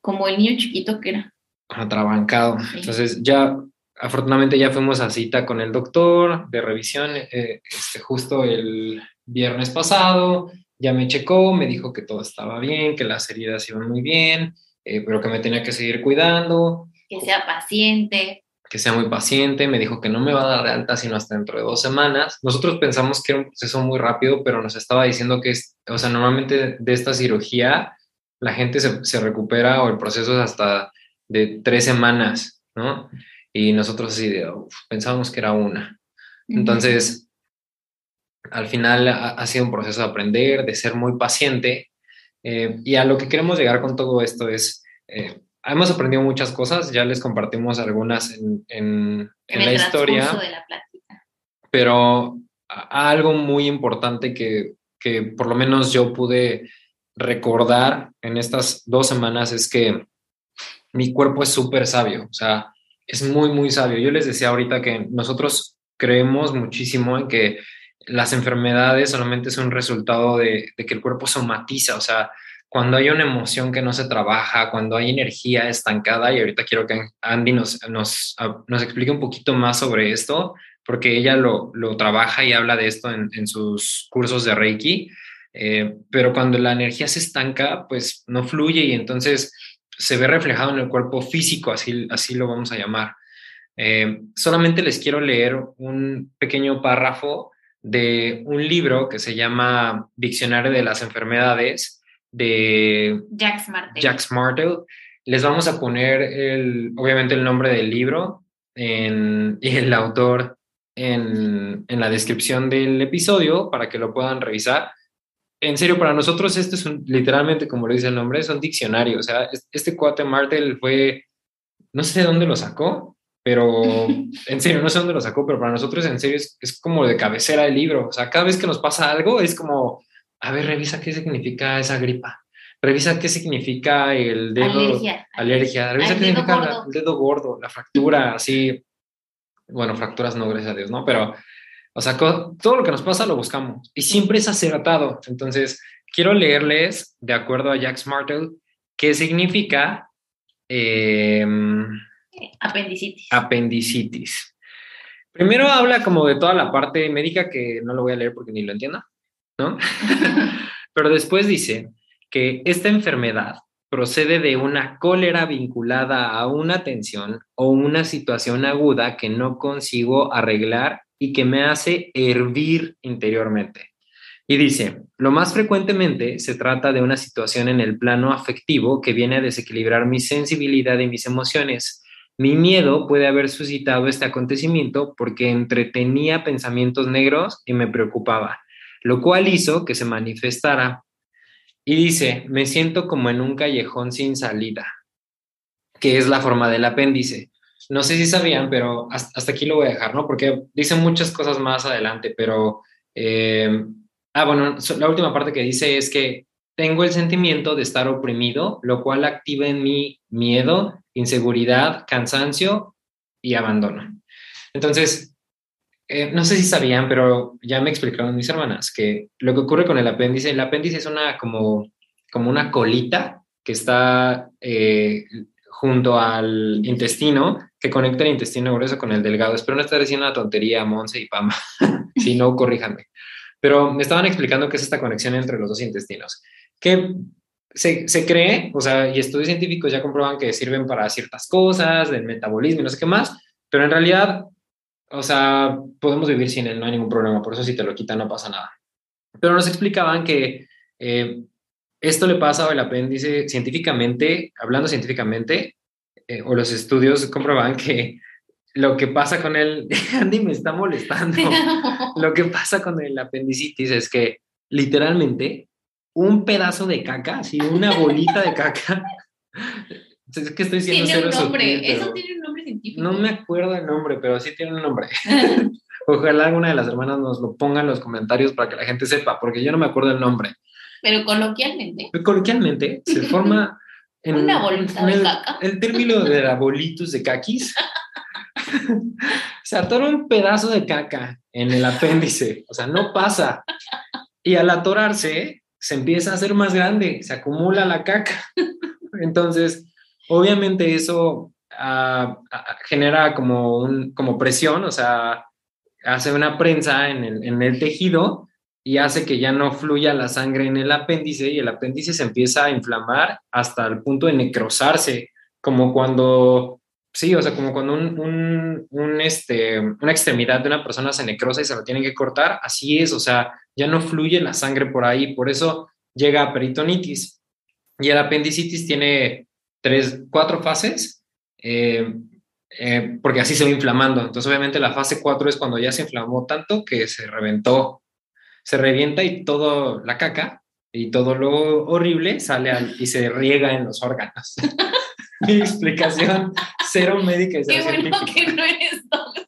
como el niño chiquito que era. Atrabancado. Entonces, ya, afortunadamente ya fuimos a cita con el doctor de revisión eh, este, justo el viernes pasado ya me checó, me dijo que todo estaba bien, que las heridas iban muy bien, eh, pero que me tenía que seguir cuidando. Que sea paciente. Que sea muy paciente, me dijo que no me va a dar de alta sino hasta dentro de dos semanas. Nosotros pensamos que era un proceso muy rápido, pero nos estaba diciendo que, es, o sea, normalmente de esta cirugía la gente se, se recupera o el proceso es hasta de tres semanas, ¿no? Y nosotros así de, pensábamos que era una. Entonces, al final ha, sido un proceso de aprender, de ser muy paciente. Eh, y a lo que queremos llegar con todo esto es, eh, hemos aprendido muchas cosas, ya les compartimos algunas en, en, la historia. De la pero algo muy importante que, que por lo menos yo pude recordar en estas dos semanas es que mi cuerpo es súper sabio, o sea, es muy, muy sabio. Yo les decía ahorita que nosotros creemos muchísimo en que las enfermedades solamente son un resultado de, que el cuerpo somatiza, o sea, cuando hay una emoción que no se trabaja, cuando hay energía estancada, y ahorita quiero que Andy nos, nos, nos explique un poquito más sobre esto, porque ella lo, lo trabaja y habla de esto en, en sus cursos de Reiki, eh, pero cuando la energía se estanca, pues no fluye y entonces se ve reflejado en el cuerpo físico, así, así lo vamos a llamar. Eh, solamente les quiero leer un pequeño párrafo de un libro que se llama Diccionario de las Enfermedades de Jack Martel. Jack Martel. Les vamos a poner el, obviamente el nombre del libro en, y el autor en, en, la descripción del episodio para que lo puedan revisar. En serio, para nosotros esto es un, literalmente, como lo dice el nombre, es un diccionario. O sea, este cuate Martel fue, no sé de dónde lo sacó, pero en serio, no sé dónde lo sacó, pero para nosotros en serio es, como de cabecera el libro. O sea, cada vez que nos pasa algo es como, a ver, revisa qué significa esa gripa. Revisa qué significa el dedo. Alergia. Revisa qué significa el dedo gordo, la fractura, así. Bueno, fracturas no, gracias a Dios, ¿no? Pero, o sea, todo lo que nos pasa lo buscamos y siempre es acertado. Entonces, quiero leerles, de acuerdo a Jack Martel, qué significa em, apendicitis. apendicitis. Primero habla como de toda la parte médica que no lo voy a leer porque ni lo entiendo, ¿no? Pero después dice que esta enfermedad procede de una cólera vinculada a una tensión o una situación aguda que no consigo arreglar y que me hace hervir interiormente. Y dice, lo más frecuentemente se trata de una situación en el plano afectivo que viene a desequilibrar mi sensibilidad y mis emociones. Mi miedo puede haber suscitado este acontecimiento porque entretenía pensamientos negros y me preocupaba, lo cual hizo que se manifestara y dice, me siento como en un callejón sin salida, que es la forma del apéndice. No sé si sabían, pero hasta, aquí lo voy a dejar, ¿no? Porque dice muchas cosas más adelante, pero... Eh, ah, bueno, la última parte que dice es que tengo el sentimiento de estar oprimido, lo cual activa en mí miedo, inseguridad, cansancio y abandono. Entonces, eh, no sé si sabían, pero ya me explicaron mis hermanas que lo que ocurre con el apéndice, el apéndice es una como, como una colita que está eh, junto al intestino, que conecta el intestino grueso con el delgado. Espero no estar diciendo una tontería, Monse y Pama. si no, corríjanme. Pero me estaban explicando qué es esta conexión entre los dos intestinos. Que se, se, cree, o sea, y estudios científicos ya comprueban que sirven para ciertas cosas, del metabolismo y no sé qué más, pero en realidad o sea, podemos vivir sin él, no hay ningún problema, por eso si te lo quitan no pasa nada. Pero nos explicaban que eh, esto le pasa al apéndice científicamente, hablando científicamente, eh, o los estudios comprobaban que lo que pasa con el, Andy me está molestando, lo que pasa con el apendicitis es que literalmente un pedazo de caca, así una bolita de caca, es que estoy diciendo tiene un nombre, eso tiene un nombre científico. No me acuerdo el nombre, pero sí tiene un nombre. Ojalá alguna de las hermanas nos lo ponga en los comentarios para que la gente sepa, porque yo no me acuerdo el nombre. Pero coloquialmente. Coloquialmente se forma en, una bolita de caca. El término de la bolitus de caquis. se atora un pedazo de caca en el apéndice, o sea, no pasa. Y al atorarse, se empieza a hacer más grande, se acumula la caca. Entonces, Obviamente eso ah, ah, genera como, un, como presión, o sea, hace una prensa en el, en el tejido y hace que ya no fluya la sangre en el apéndice y el apéndice se empieza a inflamar hasta el punto de necrosarse, como cuando, sí, o sea, como cuando un, un, este, una extremidad de una persona se necrosa y se la tienen que cortar, así es, o sea, ya no fluye la sangre por ahí, por eso llega a peritonitis. Y el apendicitis tiene tres, cuatro fases, eh, eh, porque así se va inflamando. Entonces, obviamente, la fase 4 es cuando ya se inflamó tanto que se reventó, se revienta y todo la caca y todo lo horrible sale y se riega en los órganos. Mi explicación, cero médica y cero Qué bueno que no eres doctor.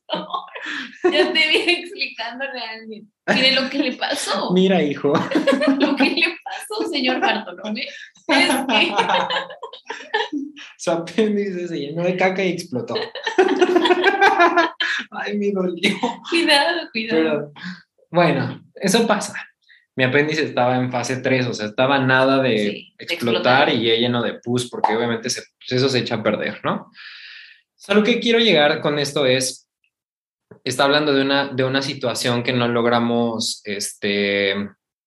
Ya te vi explicándole a alguien. Mire lo que le pasó. Mira, hijo. lo que le pasó, señor Bartolomé, Su apéndice se llenó de caca y explotó. Ay, me dolió. Cuidado, cuidado. bueno, eso pasa. Mi apéndice estaba en fase 3, o sea, estaba nada de, explotar, y ya lleno de pus, porque obviamente eso se echa a perder, ¿no? O lo que quiero llegar con esto es, está hablando de una, de una situación que no logramos este,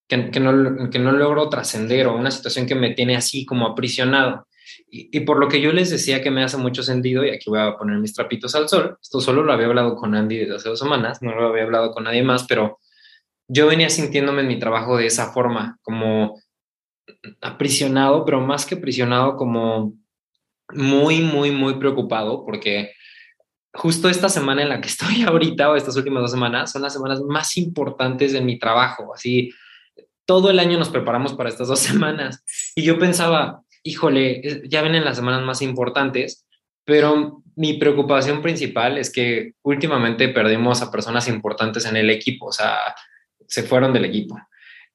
que, no, que no logro trascender o una situación que me tiene así como aprisionado. Y, por lo que yo les decía que me hace mucho sentido, y aquí voy a poner mis trapitos al sol, esto solo lo había hablado con Andy desde hace dos semanas, no lo había hablado con nadie más, pero yo venía sintiéndome en mi trabajo de esa forma, como aprisionado, pero más que aprisionado, como muy, muy, muy preocupado, porque justo esta semana en la que estoy ahorita, o estas últimas dos semanas, son las semanas más importantes de mi trabajo, así todo el año nos preparamos para estas dos semanas. Y yo pensaba, híjole, ya vienen las semanas más importantes, pero mi preocupación principal es que últimamente perdimos a personas importantes en el equipo, o sea, se fueron del equipo.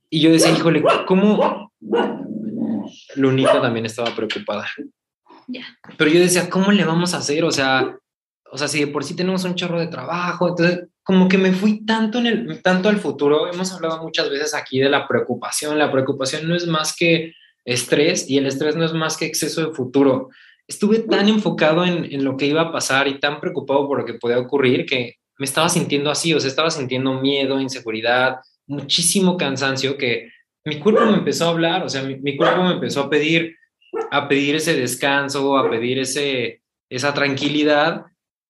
Y yo decía, híjole, ¿cómo? Lunita también estaba preocupada. Pero yo decía, ¿cómo le vamos a hacer? O sea, o sea, si de por sí tenemos un chorro de trabajo, entonces como que me fui tanto, en el, tanto al futuro. Hemos hablado muchas veces aquí de la preocupación. La preocupación no es más que estrés y el estrés no es más que exceso de futuro. Estuve tan enfocado en, en lo que iba a pasar y tan preocupado por lo que podía ocurrir que me estaba sintiendo así, o sea, estaba sintiendo miedo, inseguridad, muchísimo cansancio que mi cuerpo me empezó a hablar, o sea, mi, mi cuerpo me empezó a pedir, a pedir ese descanso, a pedir ese, esa tranquilidad.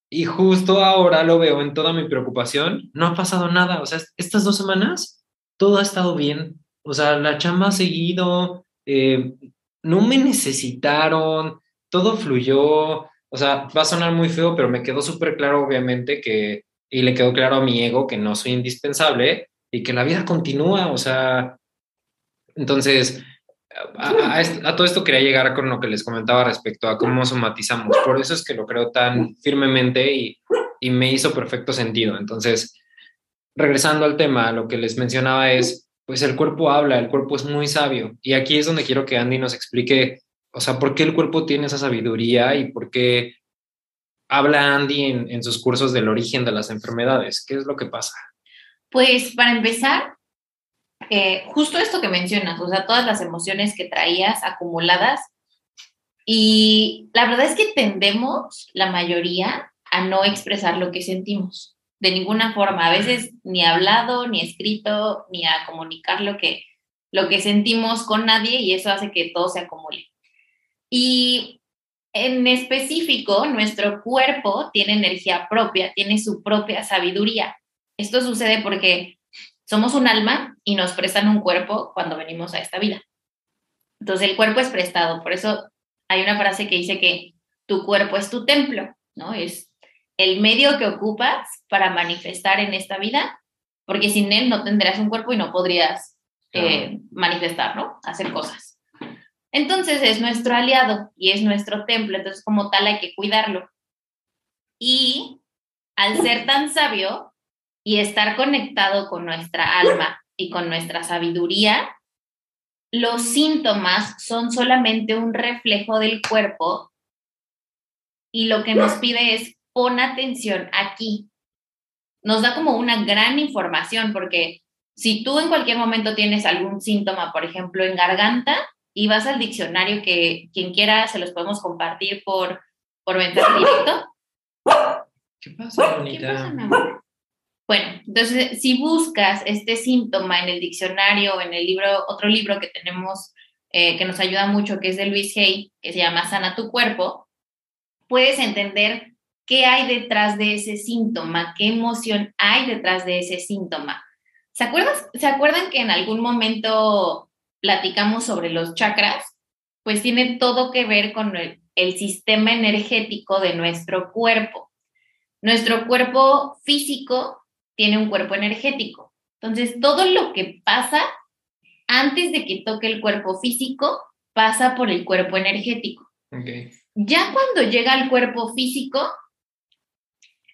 Y justo ahora lo veo en toda mi preocupación, no ha pasado nada, o sea, estas dos semanas todo ha estado bien, o sea, la chamba ha seguido, eh, no me necesitaron, todo fluyó, o sea, va a sonar muy feo, pero me quedó súper claro, obviamente, que, y le quedó claro a mi ego que no soy indispensable y que la vida continúa, o sea, entonces, a, todo esto quería llegar con lo que les comentaba respecto a cómo somatizamos. Por eso es que lo creo tan firmemente y, y me hizo perfecto sentido. Entonces, regresando al tema, lo que les mencionaba es, pues el cuerpo habla, el cuerpo es muy sabio. Y aquí es donde quiero que Andy nos explique, o sea, por qué el cuerpo tiene esa sabiduría y por qué habla Andy en, en sus cursos del origen de las enfermedades. ¿Qué es lo que pasa? Pues para empezar, eh, justo esto que mencionas, o sea, todas las emociones que traías acumuladas. Y la verdad es que tendemos, la mayoría, a no expresar lo que sentimos de ninguna forma. A veces ni hablado, ni escrito, ni a comunicar lo que, lo que sentimos con nadie y eso hace que todo se acumule. Y en específico, nuestro cuerpo tiene energía propia, tiene su propia sabiduría. Esto sucede porque somos un alma y nos prestan un cuerpo cuando venimos a esta vida. Entonces el cuerpo es prestado, por eso hay una frase que dice que tu cuerpo es tu templo, ¿no? Es el medio que ocupas para manifestar en esta vida, porque sin él no tendrías un cuerpo y no podrías eh, manifestar, ¿no? Hacer cosas. Entonces es nuestro aliado y es nuestro templo, entonces como tal hay que cuidarlo. Y al ser tan sabio, y estar conectado con nuestra alma y con nuestra sabiduría, los síntomas son solamente un reflejo del cuerpo y lo que nos pide es pon atención aquí. Nos da como una gran información porque si tú en cualquier momento tienes algún síntoma, por ejemplo, en garganta, y vas al diccionario que quien quiera se los podemos compartir por, por directo. ¿Qué pasa, bonita? ¿Qué pasa, bueno, entonces si buscas este síntoma en el diccionario o en el libro, otro libro que tenemos eh, que nos ayuda mucho, que es de Luis Hay, que se llama Sana tu cuerpo, puedes entender qué hay detrás de ese síntoma, qué emoción hay detrás de ese síntoma. ¿Se, ¿Se acuerdan que en algún momento platicamos sobre los chakras? Pues tiene todo que ver con el sistema energético de nuestro cuerpo. Nuestro cuerpo físico tiene un cuerpo energético. Entonces, todo lo que pasa antes de que toque el cuerpo físico pasa por el cuerpo energético. Ya cuando llega al cuerpo físico,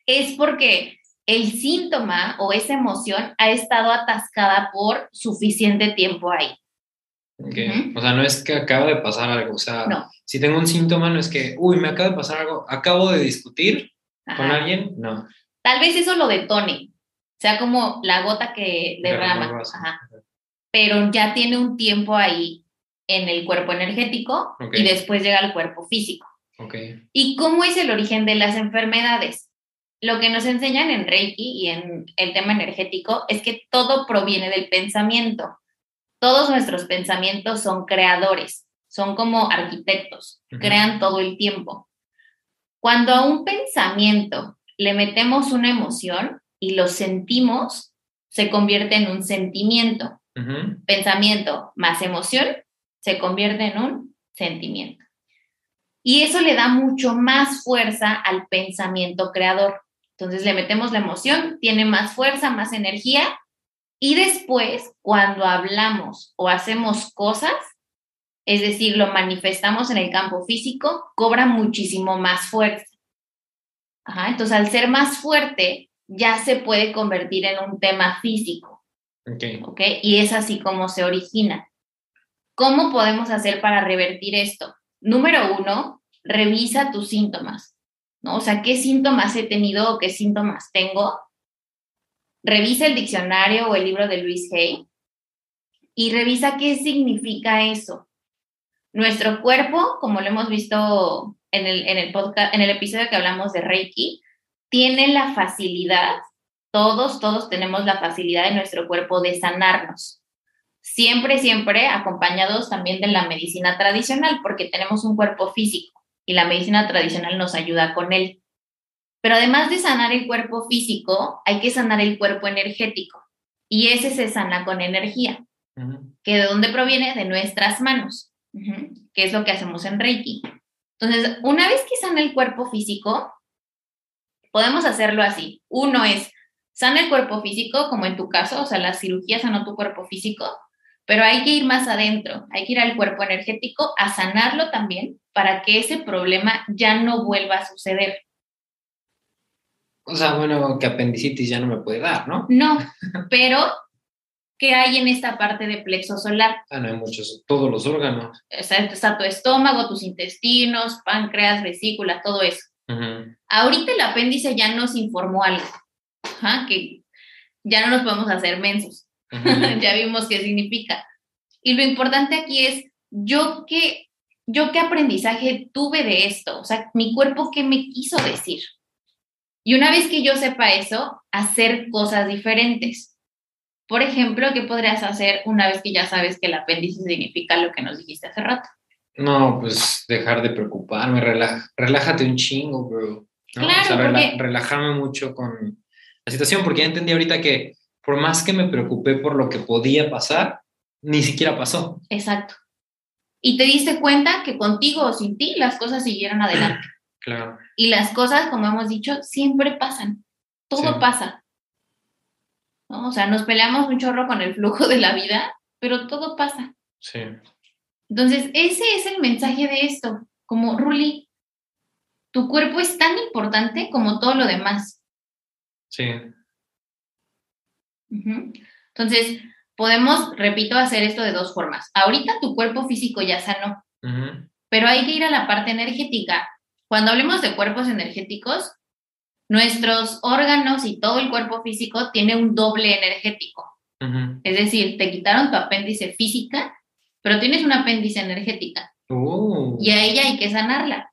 es porque el síntoma o esa emoción ha estado atascada por suficiente tiempo ahí. O sea, no es que acaba de pasar algo. O sea, si tengo un síntoma, no es que, uy, me acaba de pasar algo, acabo de discutir con alguien, no. Tal vez eso lo detone, sea como la gota que derrama, pero ya tiene un tiempo ahí en el cuerpo energético y después llega al cuerpo físico. ¿Y cómo es el origen de las enfermedades? Lo que nos enseñan en Reiki y en el tema energético es que todo proviene del pensamiento. Todos nuestros pensamientos son creadores, son como arquitectos, crean todo el tiempo. Cuando a un pensamiento le metemos una emoción, y lo sentimos, se convierte en un sentimiento. Pensamiento más emoción se convierte en un sentimiento. Y eso le da mucho más fuerza al pensamiento creador. Entonces le metemos la emoción, tiene más fuerza, más energía. Y después, cuando hablamos o hacemos cosas, es decir, lo manifestamos en el campo físico, cobra muchísimo más fuerza. entonces, al ser más fuerte, ya se puede convertir en un tema físico. Ok. Y es así como se origina. ¿Cómo podemos hacer para revertir esto? Número uno, revisa tus síntomas, ¿no? O sea, ¿qué síntomas he tenido o qué síntomas tengo? Revisa el diccionario o el libro de Luis Hay y revisa qué significa eso. Nuestro cuerpo, como lo hemos visto en el, en el podcast, en el episodio que hablamos de Reiki, tiene la facilidad, todos, todos tenemos la facilidad de nuestro cuerpo de sanarnos. Siempre, siempre acompañados también de la medicina tradicional, porque tenemos un cuerpo físico y la medicina tradicional nos ayuda con él. Pero además de sanar el cuerpo físico, hay que sanar el cuerpo energético. Y ese se sana con energía, que de dónde proviene? De nuestras manos, que es lo que hacemos en Reiki. Entonces, una vez que sana el cuerpo físico, podemos hacerlo así. Uno es, sana el cuerpo físico, como en tu caso, o sea, la cirugía sanó tu cuerpo físico, pero hay que ir más adentro, hay que ir al cuerpo energético a sanarlo también para que ese problema ya no vuelva a suceder. O sea, bueno, que apendicitis ya no me puede dar, ¿no? No, pero ¿qué hay en esta parte de plexo solar? Ah, no hay muchos, todos los órganos. Está, está tu estómago, tus intestinos, páncreas, vesícula, todo eso. Ahorita el apéndice ya nos informó algo, que ya no nos podemos hacer mensos. ya vimos qué significa. Y lo importante aquí es, yo qué, yo qué aprendizaje tuve de esto, o sea, mi cuerpo qué me quiso decir. Y una vez que yo sepa eso, hacer cosas diferentes. Por ejemplo, ¿qué podrías hacer una vez que ya sabes que el apéndice significa lo que nos dijiste hace rato? No, pues dejar de preocuparme, relájate un chingo, bro. Claro, relajarme mucho con la situación, porque ya entendí ahorita que por más que me preocupé por lo que podía pasar, ni siquiera pasó. Exacto. Y te diste cuenta que contigo o sin ti las cosas siguieron adelante. Claro. Y las cosas, como hemos dicho, siempre pasan. Todo pasa. O sea, nos peleamos un chorro con el flujo de la vida, pero todo pasa. Sí. Entonces, ese es el mensaje de esto. Como, Ruli, tu cuerpo es tan importante como todo lo demás. Sí. Entonces, podemos, repito, hacer esto de dos formas. Ahorita tu cuerpo físico ya sanó, pero hay que ir a la parte energética. Cuando hablemos de cuerpos energéticos, nuestros órganos y todo el cuerpo físico tiene un doble energético. Es decir, te quitaron tu apéndice física pero tienes una apéndice energética. Oh. Y a ella hay que sanarla.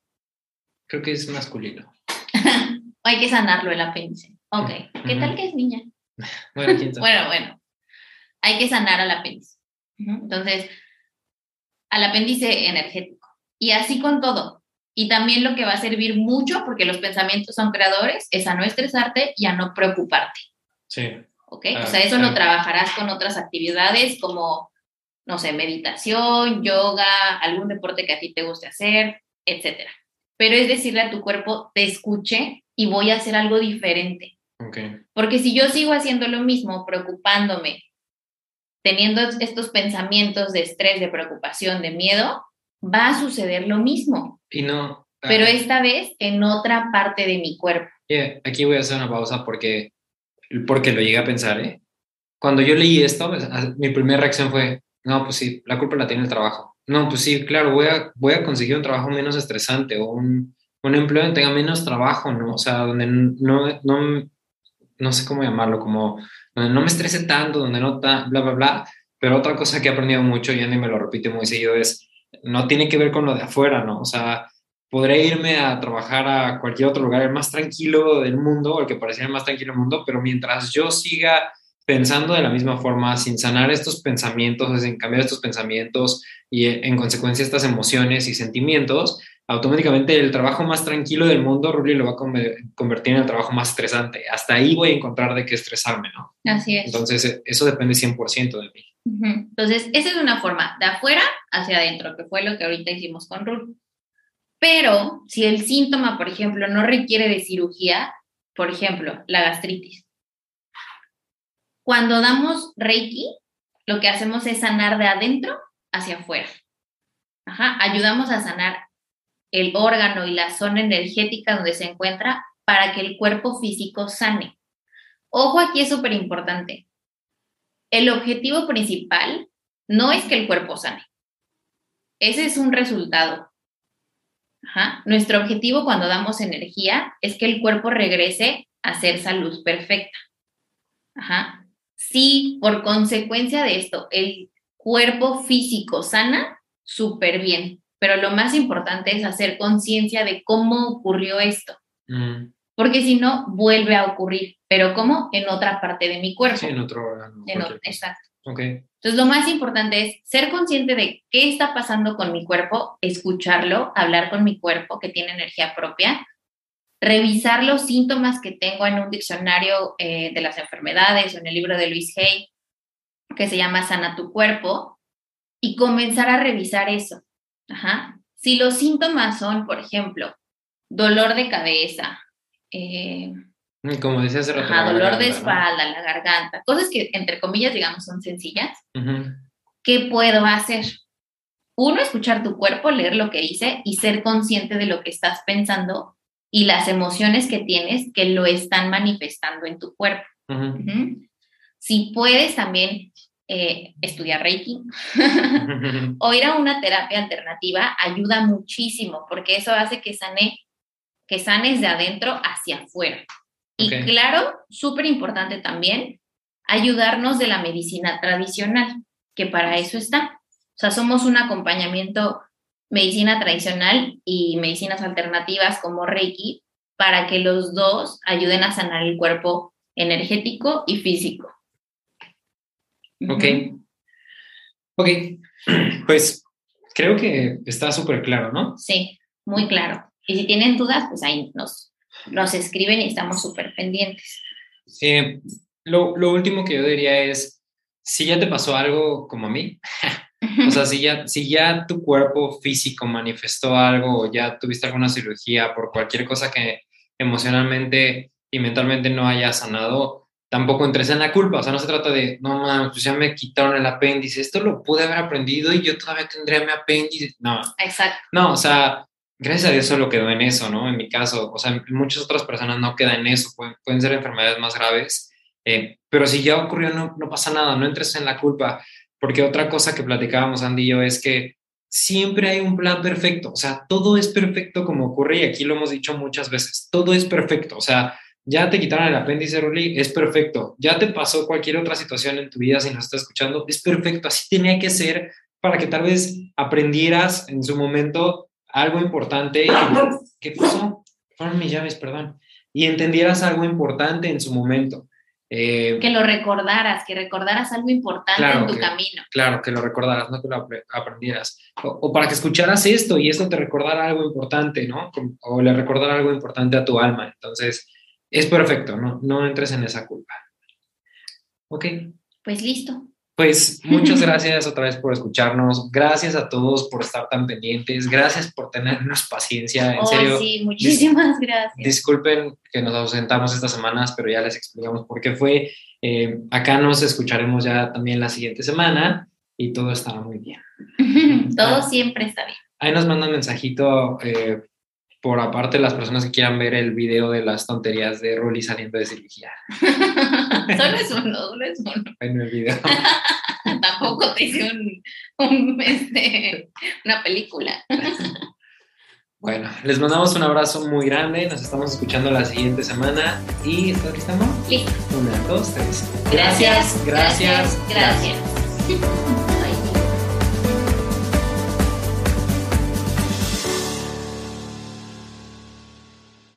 Creo que es masculino. hay que sanarlo el apéndice. Ok. ¿Qué tal que es niña? bueno, bueno, bueno. Hay que sanar al apéndice. Entonces, al apéndice energético. Y así con todo. Y también lo que va a servir mucho, porque los pensamientos son creadores, es a no estresarte y a no preocuparte. Sí. ¿Ok? o sea, eso lo trabajarás con otras actividades como no sé, meditación, yoga, algún deporte que a ti te guste hacer, etcétera. Pero es decirle a tu cuerpo, te escuché y voy a hacer algo diferente. Porque si yo sigo haciendo lo mismo, preocupándome, teniendo estos pensamientos de estrés, de preocupación, de miedo, va a suceder lo mismo. Y no. Pero esta vez en otra parte de mi cuerpo. aquí voy a hacer una pausa porque, porque lo llegué a pensar, ¿eh? Cuando yo leí esto, mi primera reacción fue, no, pues sí, la culpa la tiene el trabajo. No, pues sí, claro, voy a, voy a conseguir un trabajo menos estresante o un, un empleo donde tenga menos trabajo, ¿no? O sea, donde no, no, no sé cómo llamarlo, como donde no me estrese tanto, donde no, ta, bla, bla, bla. Pero otra cosa que he aprendido mucho y Andy me lo repite muy seguido es, no tiene que ver con lo de afuera, ¿no? O sea, podré irme a trabajar a cualquier otro lugar, el más tranquilo del mundo, o el que pareciera el más tranquilo del mundo, pero mientras yo siga pensando de la misma forma, sin sanar estos pensamientos, sin cambiar estos pensamientos y en consecuencia estas emociones y sentimientos, automáticamente el trabajo más tranquilo del mundo, Ruli, lo va a convertir en el trabajo más estresante. Hasta ahí voy a encontrar de qué estresarme, ¿no? Así es. Entonces, eso depende 100% de mí. Entonces, esa es una forma, de afuera hacia adentro, que fue lo que ahorita hicimos con Rul. Pero si el síntoma, por ejemplo, no requiere de cirugía, por ejemplo, la gastritis, cuando damos Reiki, lo que hacemos es sanar de adentro hacia afuera. Ajá, ayudamos a sanar el órgano y la zona energética donde se encuentra para que el cuerpo físico sane. Ojo aquí es súper importante. El objetivo principal no es que el cuerpo sane. Ese es un resultado. Nuestro objetivo cuando damos energía es que el cuerpo regrese a ser salud perfecta. Ajá. Si por consecuencia de esto el cuerpo físico sana, súper bien. Pero lo más importante es hacer conciencia de cómo ocurrió esto. Mm, Porque si no, vuelve a ocurrir. Pero ¿cómo? En otra parte de mi cuerpo. sí, en otro órgano. En exacto. cosa. Ok. Entonces, lo más importante es ser consciente de qué está pasando con mi cuerpo, escucharlo, hablar con mi cuerpo que tiene energía propia, revisar los síntomas que tengo en un diccionario eh, de las enfermedades o en el libro de Luis Hay, que se llama Sana tu cuerpo, y comenzar a revisar eso. Ajá. Si los síntomas son, por ejemplo, dolor de cabeza, eh, Como decía hace rato. ajá, dolor de espalda, la garganta, cosas que entre comillas, digamos, son sencillas. ¿qué puedo hacer? Uno, escuchar tu cuerpo, leer lo que dice y ser consciente de lo que estás pensando y las emociones que tienes que lo están manifestando en tu cuerpo. Si puedes también eh, estudiar Reiki o ir a una terapia alternativa, ayuda muchísimo porque eso hace que sane, que sanes de adentro hacia afuera. Y claro, súper importante también, ayudarnos de la medicina tradicional, que para eso está. O sea, somos un acompañamiento medicina tradicional y medicinas alternativas como Reiki para que los dos ayuden a sanar el cuerpo energético y físico. Ok. Ok. Pues creo que está súper claro, ¿no? Sí, muy claro. Y si tienen dudas, pues ahí nos, nos escriben y estamos súper pendientes. Eh, lo, lo último que yo diría es, si ya te pasó algo como a mí, o sea, si ya, si ya tu cuerpo físico manifestó algo o ya tuviste alguna cirugía por cualquier cosa que emocionalmente y mentalmente no haya sanado, tampoco entres en la culpa. O sea, no se trata de, no mames, pues ya me quitaron el apéndice, esto lo pude haber aprendido y yo todavía tendría mi apéndice. No, Exacto. no, o sea, gracias a Dios solo quedó en eso, ¿no? En mi caso, o sea, muchas otras personas no quedan en eso, pueden, ser enfermedades más graves, eh, pero si ya ocurrió, no, no pasa nada, no entres en la culpa, porque otra cosa que platicábamos Andy y yo es que siempre hay un plan perfecto, o sea, todo es perfecto como ocurre y aquí lo hemos dicho muchas veces, todo es perfecto, o sea, ya te quitaron el apéndice, Ruli, es perfecto, ya te pasó cualquier otra situación en tu vida si nos estás escuchando, es perfecto, así tenía que ser para que tal vez aprendieras en su momento algo importante. ¿Qué pasó? Fueron mis llaves, perdón. Y entendieras algo importante en su momento. Eh, Que lo recordaras, que recordaras algo importante Claro, en tu que- camino. claro, que lo recordaras, no que lo apre- aprendieras. O, o para que escucharas esto y esto te recordara algo importante, ¿no? O le recordara algo importante a tu alma. Entonces, es perfecto, ¿no? No entres en esa culpa. Ok. Pues listo. Pues muchas gracias otra vez por escucharnos. Gracias a todos por estar tan pendientes. Gracias por tenernos paciencia. En Oh, serio, sí, muchísimas gracias. disculpen que nos ausentamos estas semanas, pero ya les explicamos por qué fue. Eh, acá nos escucharemos ya también la siguiente semana y todo estará muy bien. Todo siempre está bien. Ahí nos mandan mensajito eh, por aparte las personas que quieran ver el video de las tonterías de Rolly saliendo de cirugía solo es uno, solo es uno. en el video. Tampoco te hice un, un, este, una película. Bueno, les mandamos un abrazo muy grande. Nos estamos escuchando la siguiente semana. ¿Y aquí estamos? Listo. Una, dos, tres. Gracias, gracias, gracias. gracias.